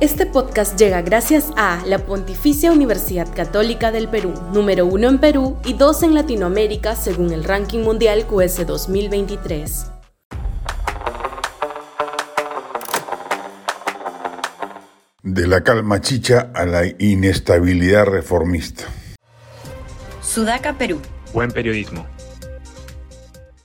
Este podcast llega gracias a la Pontificia Universidad Católica del Perú, número uno en Perú y dos en Latinoamérica según el ranking mundial QS 2023. De la calma chicha a la inestabilidad reformista. Sudaca, Perú. Buen periodismo.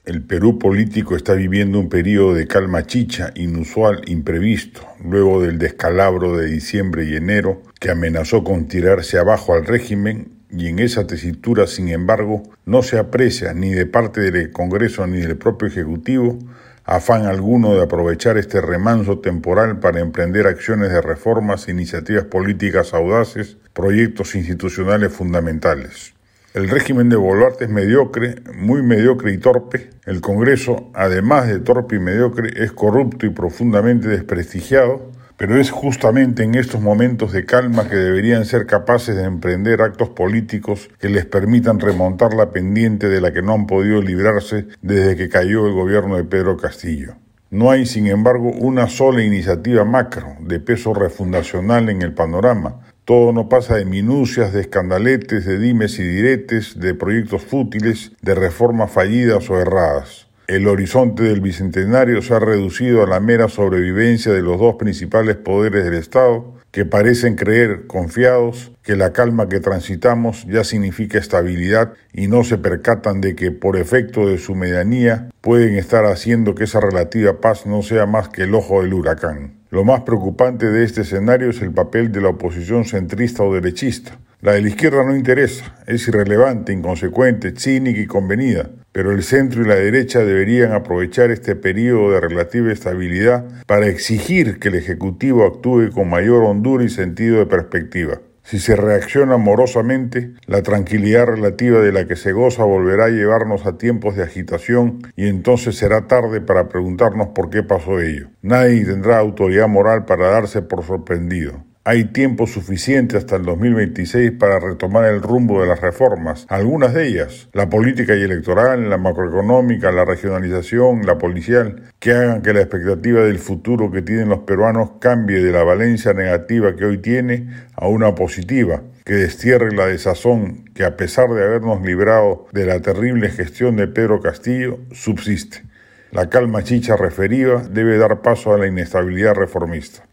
El Perú político está viviendo un periodo de calma chicha inusual, imprevisto, luego del descalabro de diciembre y enero que amenazó con tirarse abajo al régimen y en esa tesitura, sin embargo, no se aprecia ni de parte del Congreso ni del propio Ejecutivo afán alguno de aprovechar este remanso temporal para emprender acciones de reformas, iniciativas políticas audaces, proyectos institucionales fundamentales. El régimen de Boluarte es mediocre, muy mediocre y torpe. El Congreso, además de torpe y mediocre, es corrupto y profundamente desprestigiado. Pero es justamente en estos momentos de calma que deberían ser capaces de emprender actos políticos que les permitan remontar la pendiente de la que no han podido librarse desde que cayó el gobierno de Pedro Castillo. No hay, sin embargo, una sola iniciativa macro de peso refundacional en el panorama, todo no pasa de minucias, de escandaletes, de dimes y diretes, de proyectos fútiles, de reformas fallidas o erradas. El horizonte del bicentenario se ha reducido a la mera sobrevivencia de los dos principales poderes del Estado, que parecen creer, confiados, que la calma que transitamos ya significa estabilidad y no se percatan de que, por efecto de su medianía, pueden estar haciendo que esa relativa paz no sea más que el ojo del huracán. Lo más preocupante de este escenario es el papel de la oposición centrista o derechista. La de la izquierda no interesa, es irrelevante, inconsecuente, cínica y convenida, pero el centro y la derecha deberían aprovechar este periodo de relativa estabilidad para exigir que el Ejecutivo actúe con mayor hondura y sentido de perspectiva. Si se reacciona amorosamente, la tranquilidad relativa de la que se goza volverá a llevarnos a tiempos de agitación y entonces será tarde para preguntarnos por qué pasó ello. Nadie tendrá autoridad moral para darse por sorprendido. Hay tiempo suficiente hasta el 2026 para retomar el rumbo de las reformas, algunas de ellas, la política y electoral, la macroeconómica, la regionalización, la policial, que hagan que la expectativa del futuro que tienen los peruanos cambie de la valencia negativa que hoy tiene a una positiva, que destierre la desazón que a pesar de habernos librado de la terrible gestión de Pedro Castillo, subsiste. La calma chicha referida debe dar paso a la inestabilidad reformista.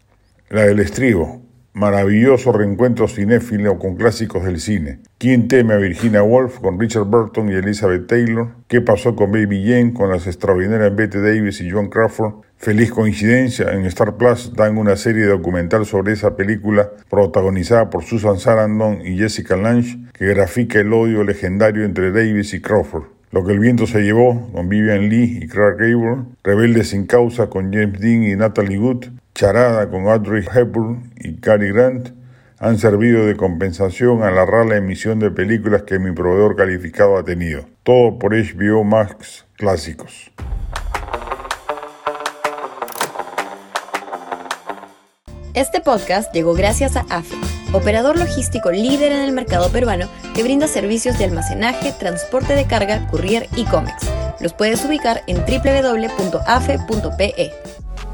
La del estribo, maravilloso reencuentro cinéfilo con clásicos del cine. ¿Quién teme a Virginia Woolf con Richard Burton y Elizabeth Taylor? ¿Qué pasó con Baby Jane con las extraordinarias Bette Davis y John Crawford? Feliz coincidencia, en Star Plus dan una serie documental sobre esa película protagonizada por Susan Sarandon y Jessica Lange que grafica el odio legendario entre Davis y Crawford. Lo que el viento se llevó con Vivian Lee y Clark Gable, Rebelde sin causa con James Dean y Natalie Wood, Charada con Audrey Hepburn y Cary Grant han servido de compensación a la rara emisión de películas que mi proveedor calificado ha tenido. Todo por HBO Max Clásicos. Este podcast llegó gracias a AFE, operador logístico líder en el mercado peruano que brinda servicios de almacenaje, transporte de carga, courier y cómics. Los puedes ubicar en www.afe.pe.